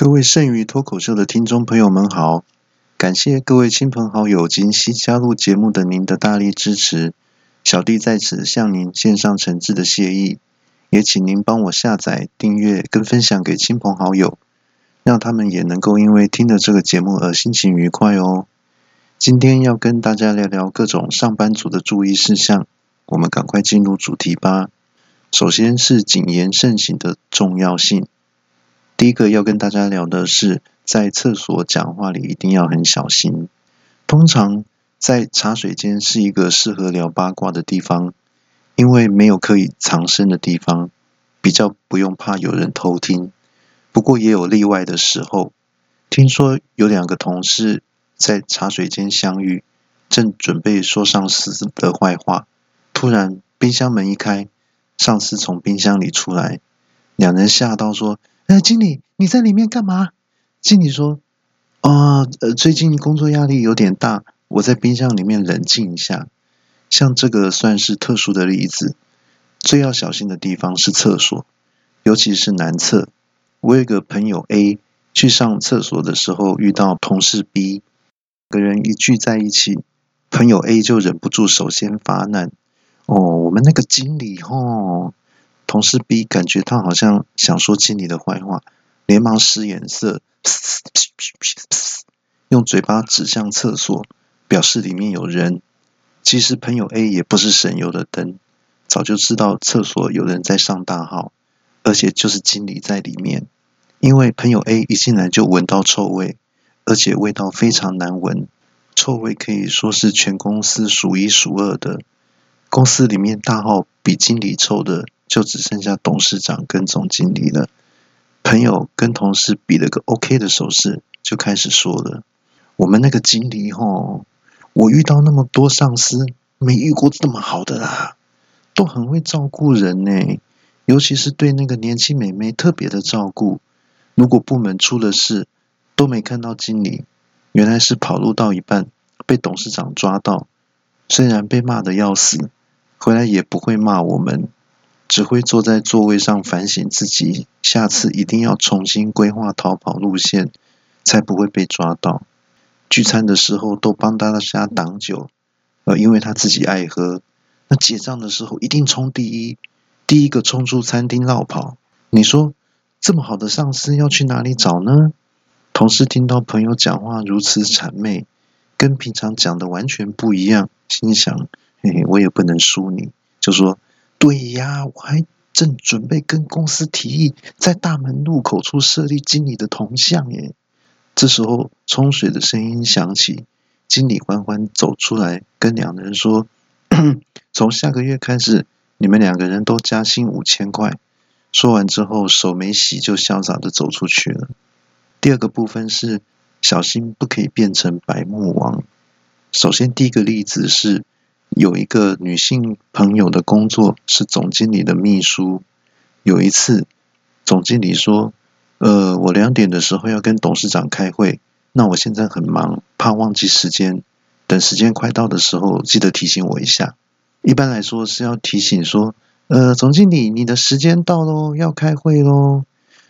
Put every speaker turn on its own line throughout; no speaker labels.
各位剩余脱口秀的听众朋友们好，感谢各位亲朋好友今夕加入节目的您的大力支持，小弟在此向您献上诚挚的谢意，也请您帮我下载、订阅跟分享给亲朋好友，让他们也能够因为听了这个节目而心情愉快哦。今天要跟大家聊聊各种上班族的注意事项，我们赶快进入主题吧。首先是谨言慎行的重要性。第一个要跟大家聊的是，在厕所讲话里一定要很小心。通常在茶水间是一个适合聊八卦的地方，因为没有可以藏身的地方，比较不用怕有人偷听。不过也有例外的时候，听说有两个同事在茶水间相遇，正准备说上司的坏话，突然冰箱门一开，上司从冰箱里出来，两人吓到说。哎，经理，你在里面干嘛？经理说：“啊，呃，最近工作压力有点大，我在冰箱里面冷静一下。”像这个算是特殊的例子。最要小心的地方是厕所，尤其是男厕。我有个朋友 A 去上厕所的时候遇到同事 B，个人一聚在一起，朋友 A 就忍不住首先发难：“哦，我们那个经理吼。”同事 B 感觉他好像想说经理的坏话，连忙使眼色，用嘴巴指向厕所，表示里面有人。其实朋友 A 也不是省油的灯，早就知道厕所有人在上大号，而且就是经理在里面。因为朋友 A 一进来就闻到臭味，而且味道非常难闻，臭味可以说是全公司数一数二的。公司里面大号比经理臭的。就只剩下董事长跟总经理了。朋友跟同事比了个 OK 的手势，就开始说了：“我们那个经理吼，我遇到那么多上司，没遇过这么好的啦，都很会照顾人呢，尤其是对那个年轻美眉特别的照顾。如果部门出了事，都没看到经理，原来是跑路到一半被董事长抓到，虽然被骂的要死，回来也不会骂我们。”只会坐在座位上反省自己，下次一定要重新规划逃跑路线，才不会被抓到。聚餐的时候都帮大家挡酒，呃，因为他自己爱喝。那结账的时候一定冲第一，第一个冲出餐厅绕跑。你说这么好的上司要去哪里找呢？同事听到朋友讲话如此谄媚，跟平常讲的完全不一样，心想：嘿嘿，我也不能输你，就说。对呀，我还正准备跟公司提议，在大门入口处设立经理的铜像耶。这时候冲水的声音响起，经理缓缓走出来，跟两人说：“ 从下个月开始，你们两个人都加薪五千块。”说完之后，手没洗就潇洒的走出去了。第二个部分是小心不可以变成白目王。首先，第一个例子是。有一个女性朋友的工作是总经理的秘书。有一次，总经理说：“呃，我两点的时候要跟董事长开会，那我现在很忙，怕忘记时间。等时间快到的时候，记得提醒我一下。”一般来说是要提醒说：“呃，总经理，你的时间到喽，要开会喽。”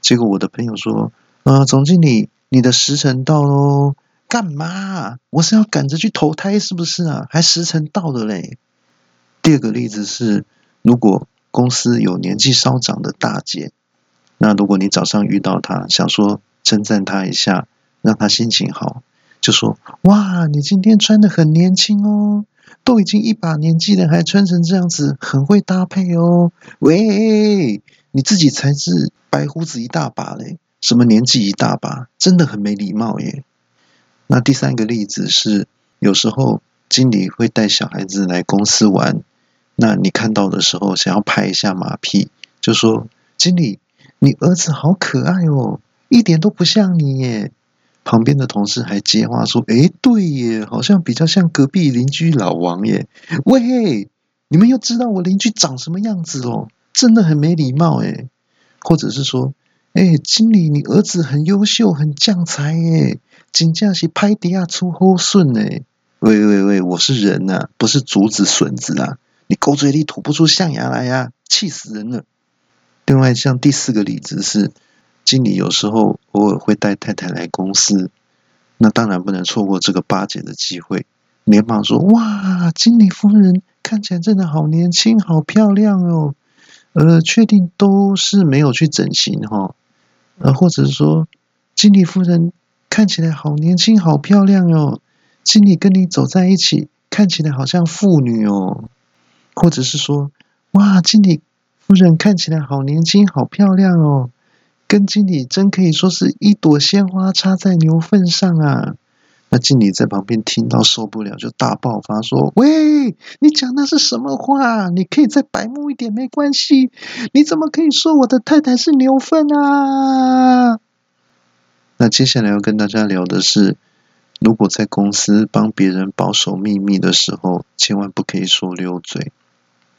结果我的朋友说：“呃，总经理，你的时辰到喽。”干嘛？我是要赶着去投胎，是不是啊？还时辰到了嘞。第二个例子是，如果公司有年纪稍长的大姐，那如果你早上遇到她，想说称赞她一下，让她心情好，就说：哇，你今天穿的很年轻哦，都已经一把年纪了，还穿成这样子，很会搭配哦。喂，你自己才是白胡子一大把嘞，什么年纪一大把，真的很没礼貌耶。那第三个例子是，有时候经理会带小孩子来公司玩，那你看到的时候想要拍一下马屁，就说：“经理，你儿子好可爱哦，一点都不像你耶。”旁边的同事还接话说：“诶，对耶，好像比较像隔壁邻居老王耶。”喂，你们又知道我邻居长什么样子哦？真的很没礼貌诶。或者是说。哎，经理，你儿子很优秀，很将才耶，真正是拍底下出好顺呢！喂喂喂，我是人呐，不是竹子笋子啊！你狗嘴里吐不出象牙来呀，气死人了！另外，像第四个例子是，经理有时候偶尔会带太太来公司，那当然不能错过这个巴结的机会，连忙说：“哇，经理夫人看起来真的好年轻，好漂亮哦。呃，确定都是没有去整形哈？呃，或者是说，经理夫人看起来好年轻，好漂亮哦。经理跟你走在一起，看起来好像妇女哦。或者是说，哇，经理夫人看起来好年轻，好漂亮哦。”跟经理真可以说是一朵鲜花插在牛粪上啊！那经理在旁边听到受不了，就大爆发说：“喂，你讲那是什么话？你可以再白目一点没关系，你怎么可以说我的太太是牛粪啊？”那接下来要跟大家聊的是，如果在公司帮别人保守秘密的时候，千万不可以说溜嘴。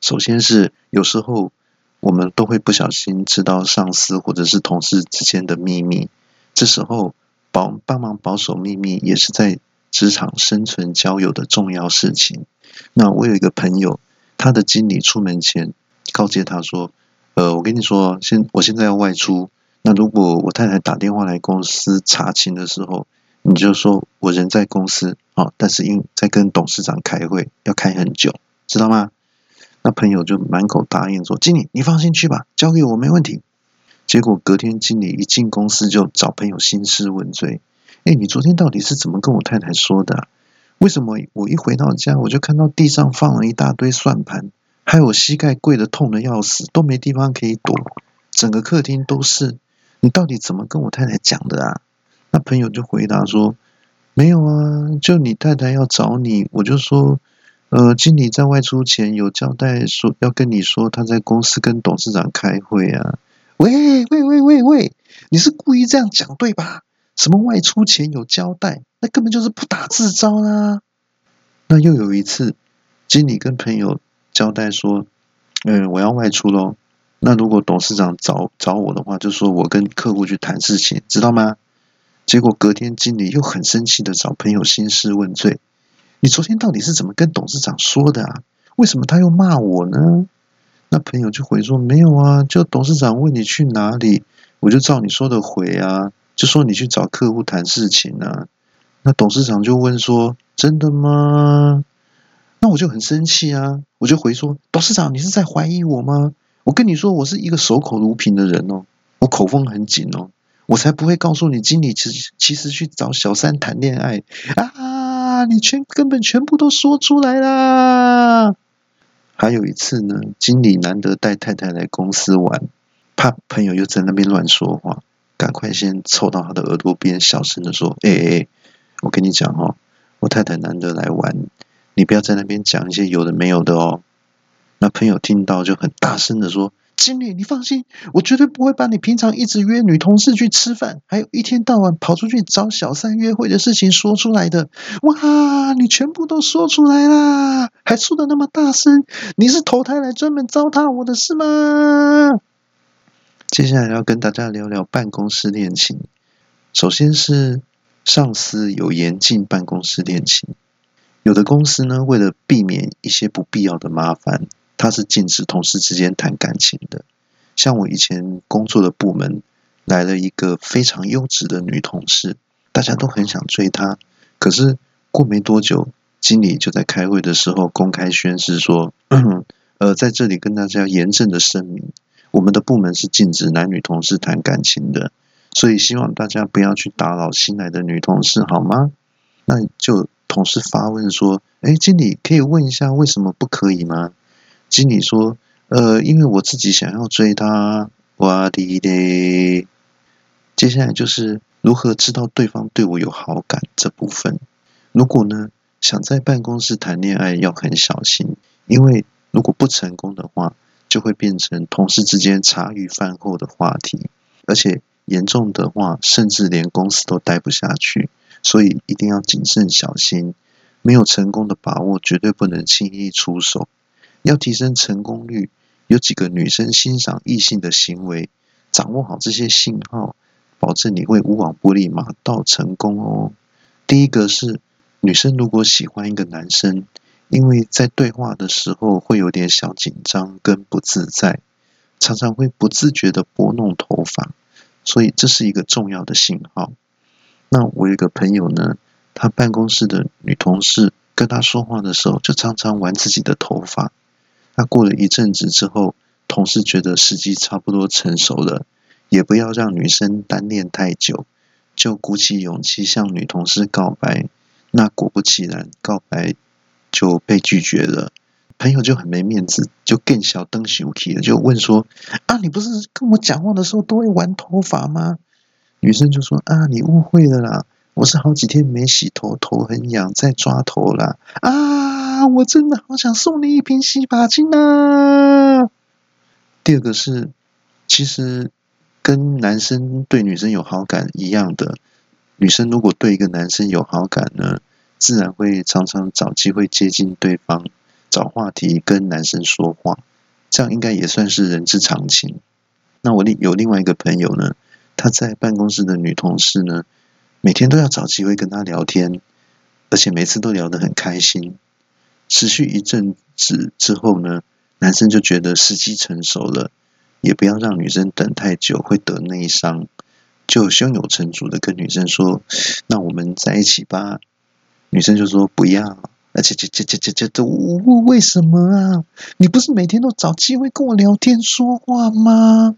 首先是有时候。我们都会不小心知道上司或者是同事之间的秘密，这时候保帮忙保守秘密也是在职场生存交友的重要事情。那我有一个朋友，他的经理出门前告诫他说：“呃，我跟你说，现我现在要外出，那如果我太太打电话来公司查寝的时候，你就说我人在公司啊，但是因在跟董事长开会，要开很久，知道吗？”那朋友就满口答应说：“经理，你放心去吧，交给我没问题。”结果隔天经理一进公司就找朋友兴师问罪：“哎，你昨天到底是怎么跟我太太说的？为什么我一回到家我就看到地上放了一大堆算盘，还有膝盖跪得痛的要死，都没地方可以躲，整个客厅都是。你到底怎么跟我太太讲的啊？”那朋友就回答说：“没有啊，就你太太要找你，我就说。”呃，经理在外出前有交代说要跟你说他在公司跟董事长开会啊。喂喂喂喂喂，你是故意这样讲对吧？什么外出前有交代，那根本就是不打自招啦。那又有一次，经理跟朋友交代说，嗯，我要外出喽。那如果董事长找找我的话，就说我跟客户去谈事情，知道吗？结果隔天经理又很生气的找朋友兴师问罪。你昨天到底是怎么跟董事长说的啊？为什么他又骂我呢？那朋友就回说没有啊，就董事长问你去哪里，我就照你说的回啊，就说你去找客户谈事情啊。那董事长就问说真的吗？那我就很生气啊，我就回说董事长你是在怀疑我吗？我跟你说我是一个守口如瓶的人哦，我口风很紧哦，我才不会告诉你经理其实其实去找小三谈恋爱啊。你全根本全部都说出来啦！还有一次呢，经理难得带太太来公司玩，怕朋友又在那边乱说话，赶快先凑到他的耳朵边，小声的说：“哎哎，我跟你讲哦，我太太难得来玩，你不要在那边讲一些有的没有的哦。”那朋友听到就很大声的说。经理，你放心，我绝对不会把你平常一直约女同事去吃饭，还有一天到晚跑出去找小三约会的事情说出来的。哇，你全部都说出来啦，还说的那么大声，你是投胎来专门糟蹋我的是吗？接下来要跟大家聊聊办公室恋情。首先是上司有严禁办公室恋情，有的公司呢，为了避免一些不必要的麻烦。他是禁止同事之间谈感情的。像我以前工作的部门来了一个非常优质的女同事，大家都很想追她。可是过没多久，经理就在开会的时候公开宣誓说：“ 呃，在这里跟大家严正的声明，我们的部门是禁止男女同事谈感情的。所以希望大家不要去打扰新来的女同事，好吗？”那就同事发问说：“哎，经理可以问一下为什么不可以吗？”经理说：“呃，因为我自己想要追她，哇滴嘞。接下来就是如何知道对方对我有好感这部分。如果呢，想在办公室谈恋爱要很小心，因为如果不成功的话，就会变成同事之间茶余饭后的话题，而且严重的话，甚至连公司都待不下去。所以一定要谨慎小心，没有成功的把握，绝对不能轻易出手。”要提升成功率，有几个女生欣赏异性的行为，掌握好这些信号，保证你会无往不利，马到成功哦。第一个是女生如果喜欢一个男生，因为在对话的时候会有点小紧张跟不自在，常常会不自觉的拨弄头发，所以这是一个重要的信号。那我有一个朋友呢，他办公室的女同事跟他说话的时候，就常常玩自己的头发。那过了一阵子之后，同事觉得时机差不多成熟了，也不要让女生单恋太久，就鼓起勇气向女同事告白。那果不其然，告白就被拒绝了。朋友就很没面子，就更小灯羞气了，就问说：“啊，你不是跟我讲话的时候都会玩头发吗？”女生就说：“啊，你误会了啦，我是好几天没洗头，头很痒，在抓头啦。啊，我真的好想送你一瓶洗发精啊！”第二个是，其实跟男生对女生有好感一样的。女生如果对一个男生有好感呢，自然会常常找机会接近对方，找话题跟男生说话，这样应该也算是人之常情。那我另有另外一个朋友呢，他在办公室的女同事呢，每天都要找机会跟他聊天，而且每次都聊得很开心。持续一阵子之后呢，男生就觉得时机成熟了，也不要让女生等太久，会得内伤。就胸有成竹的跟女生说：“那我们在一起吧。”女生就说：“不要。”而且，这这这这这这，为为什么啊？你不是每天都找机会跟我聊天说话吗？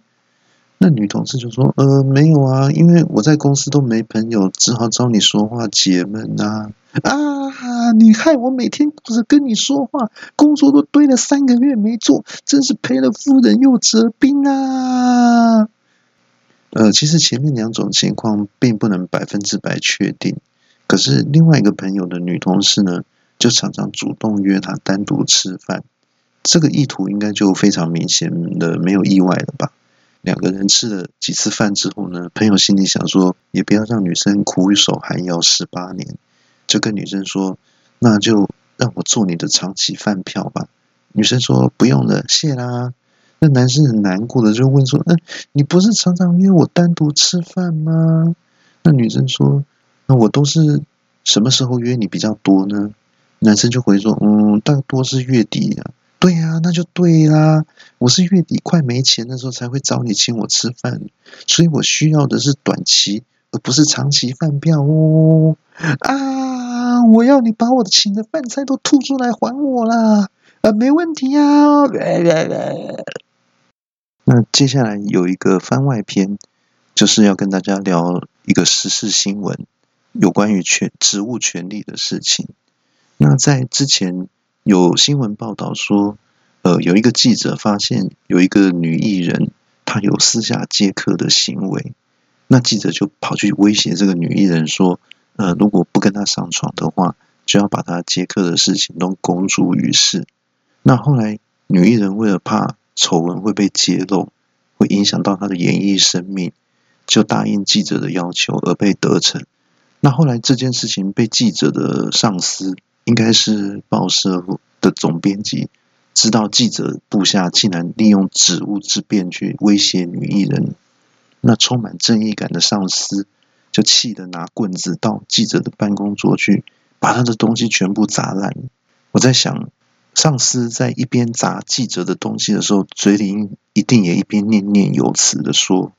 那女同事就说：“呃，没有啊，因为我在公司都没朋友，只好找你说话解闷啊。”啊！啊你害我每天不是跟你说话，工作都堆了三个月没做，真是赔了夫人又折兵啊！呃，其实前面两种情况并不能百分之百确定，可是另外一个朋友的女同事呢，就常常主动约他单独吃饭，这个意图应该就非常明显的，没有意外了吧？两个人吃了几次饭之后呢，朋友心里想说，也不要让女生苦守寒窑十八年，就跟女生说，那就让我做你的长期饭票吧。女生说不用了，谢啦。那男生很难过的就问说：“嗯，你不是常常约我单独吃饭吗？”那女生说：“那我都是什么时候约你比较多呢？”男生就回说：“嗯，大多是月底啊。”对呀，那就对啦。我是月底快没钱的时候才会找你请我吃饭，所以我需要的是短期而不是长期饭票哦。啊！我要你把我的请的饭菜都吐出来还我啦！啊，没问题啊。那接下来有一个番外篇，就是要跟大家聊一个时事新闻，有关于权职务权利的事情。那在之前有新闻报道说，呃，有一个记者发现有一个女艺人，她有私下接客的行为。那记者就跑去威胁这个女艺人说，呃，如果不跟他上床的话，就要把他接客的事情都公诸于世。那后来女艺人为了怕。丑闻会被揭露，会影响到他的演艺生命，就答应记者的要求而被得逞。那后来这件事情被记者的上司，应该是报社的总编辑，知道记者部下竟然利用职务之便去威胁女艺人，那充满正义感的上司就气得拿棍子到记者的办公桌去，把他的东西全部砸烂。我在想。上司在一边砸记者的东西的时候，嘴里一定也一边念念有词的说：“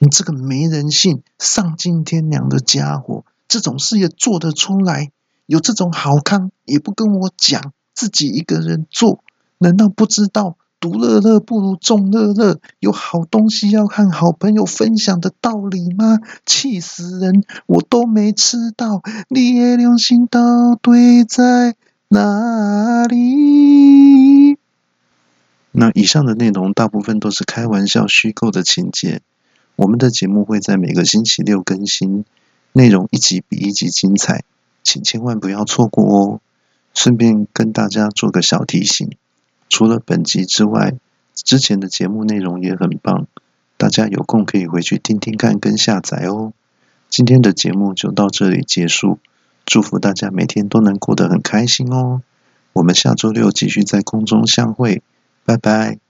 你这个没人性、丧尽天良的家伙，这种事也做得出来？有这种好康也不跟我讲，自己一个人做，难道不知道独乐乐不如众乐乐？有好东西要和好朋友分享的道理吗？气死人！我都没吃到，你的良心到底在？”哪里？那以上的内容大部分都是开玩笑、虚构的情节。我们的节目会在每个星期六更新，内容一集比一集精彩，请千万不要错过哦。顺便跟大家做个小提醒：除了本集之外，之前的节目内容也很棒，大家有空可以回去听听看跟下载哦。今天的节目就到这里结束。祝福大家每天都能过得很开心哦！我们下周六继续在空中相会，拜拜。